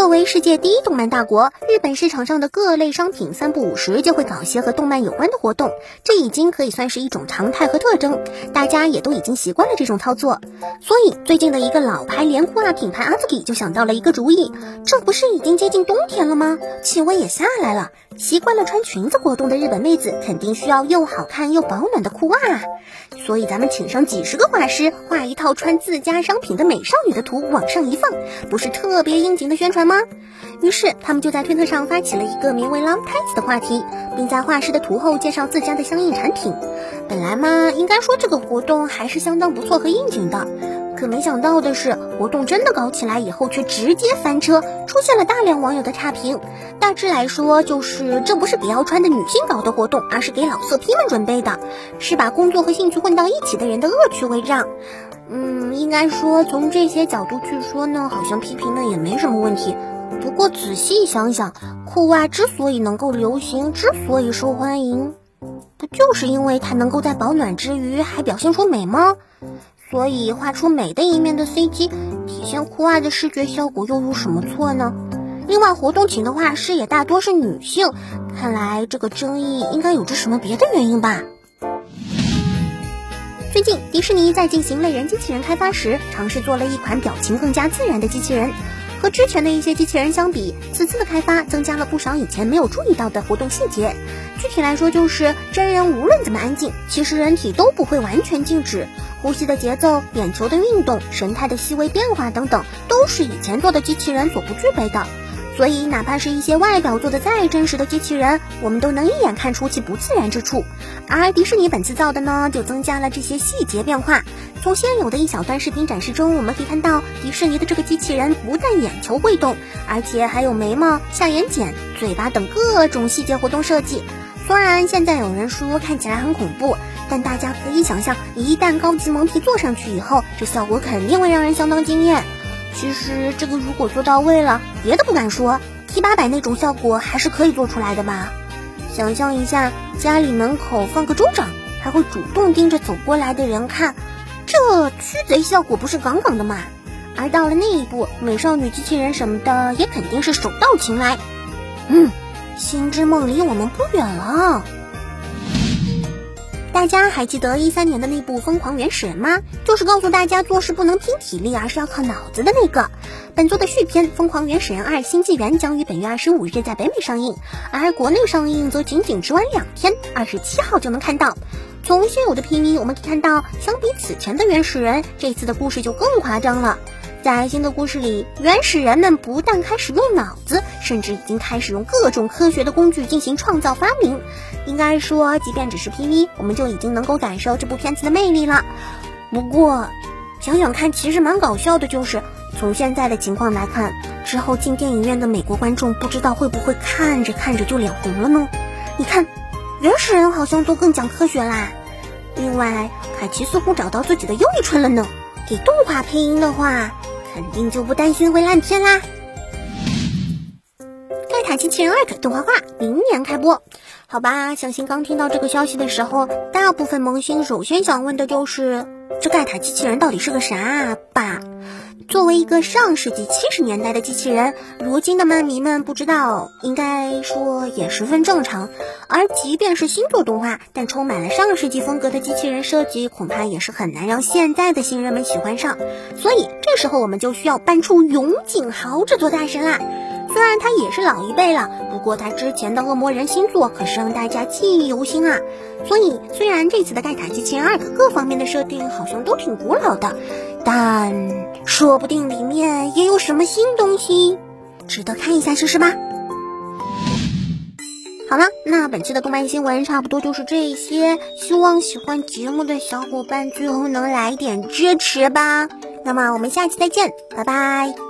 作为世界第一动漫大国，日本市场上的各类商品三不五时就会搞些和动漫有关的活动，这已经可以算是一种常态和特征，大家也都已经习惯了这种操作。所以最近的一个老牌连裤袜品牌阿兹基就想到了一个主意，这不是已经接近冬天了吗？气温也下来了，习惯了穿裙子活动的日本妹子肯定需要又好看又保暖的裤袜啊！所以咱们请上几十个画师，画一套穿自家商品的美少女的图往上一放，不是特别应景的宣传吗？于是他们就在推特上发起了一个名为 “Long Tights” 的话题，并在画师的图后介绍自家的相应产品。本来嘛，应该说这个活动还是相当不错和应景的。可没想到的是，活动真的搞起来以后，却直接翻车，出现了大量网友的差评。大致来说，就是这不是给要穿的女性搞的活动，而是给老色批们准备的，是把工作和兴趣混到一起的人的恶趣味账。嗯，应该说从这些角度去说呢，好像批评的也没什么问题。不过仔细想想，裤袜之所以能够流行，之所以受欢迎，不就是因为它能够在保暖之余还表现出美吗？所以画出美的一面的 CG，体现酷爱的视觉效果又有什么错呢？另外，活动请的画师也大多是女性，看来这个争议应该有着什么别的原因吧。最近，迪士尼在进行类人机器人开发时，尝试做了一款表情更加自然的机器人。和之前的一些机器人相比，此次的开发增加了不少以前没有注意到的活动细节。具体来说，就是真人无论怎么安静，其实人体都不会完全静止，呼吸的节奏、眼球的运动、神态的细微变化等等，都是以前做的机器人所不具备的。所以，哪怕是一些外表做的再真实的机器人，我们都能一眼看出其不自然之处。而迪士尼本次造的呢，就增加了这些细节变化。从现有的一小段视频展示中，我们可以看到迪士尼的这个机器人不但眼球会动，而且还有眉毛、下眼睑、嘴巴等各种细节活动设计。虽然现在有人说看起来很恐怖，但大家可以想象，一旦高级蒙皮做上去以后，这效果肯定会让人相当惊艳。其实这个如果做到位了，别的不敢说，T 八百那种效果还是可以做出来的吧。想象一下，家里门口放个州长，还会主动盯着走过来的人看，这驱贼效果不是杠杠的吗？而到了那一步，美少女机器人什么的也肯定是手到擒来。嗯，星之梦离我们不远了。大家还记得一三年的那部《疯狂原始人》吗？就是告诉大家做事不能拼体力，而是要靠脑子的那个。本作的续篇《疯狂原始人二：新纪元》将于本月二十五日在北美上映，而国内上映则仅仅只晚两天，二十七号就能看到。从现有的 PV 我们可以看到，相比此前的原始人，这次的故事就更夸张了。在新的故事里，原始人们不但开始用脑子，甚至已经开始用各种科学的工具进行创造发明。应该说，即便只是 PV，我们就已经能够感受这部片子的魅力了。不过，想想看，其实蛮搞笑的，就是从现在的情况来看，之后进电影院的美国观众不知道会不会看着看着就脸红了呢？你看，原始人好像都更讲科学啦。另外，凯奇似乎找到自己的又一春了呢。给动画配音的话。肯定就不担心会烂片啦！盖塔机器人二动画化明年开播，好吧？相信刚听到这个消息的时候，大部分萌新首先想问的就是这盖塔机器人到底是个啥吧？作为一个上世纪七十年代的机器人，如今的漫迷们不知道，应该说也十分正常。而即便是新作动画，但充满了上世纪风格的机器人设计，恐怕也是很难让现在的新人们喜欢上。所以这时候我们就需要搬出永井豪这座大神啦。虽然他也是老一辈了，不过他之前的恶魔人星座可是让大家记忆犹新啊。所以虽然这次的盖塔机器人二各方面的设定好像都挺古老的，但说不定里面也有什么新东西，值得看一下试试吧。好了，那本期的动漫新闻差不多就是这些，希望喜欢节目的小伙伴最后能来点支持吧。那么我们下期再见，拜拜。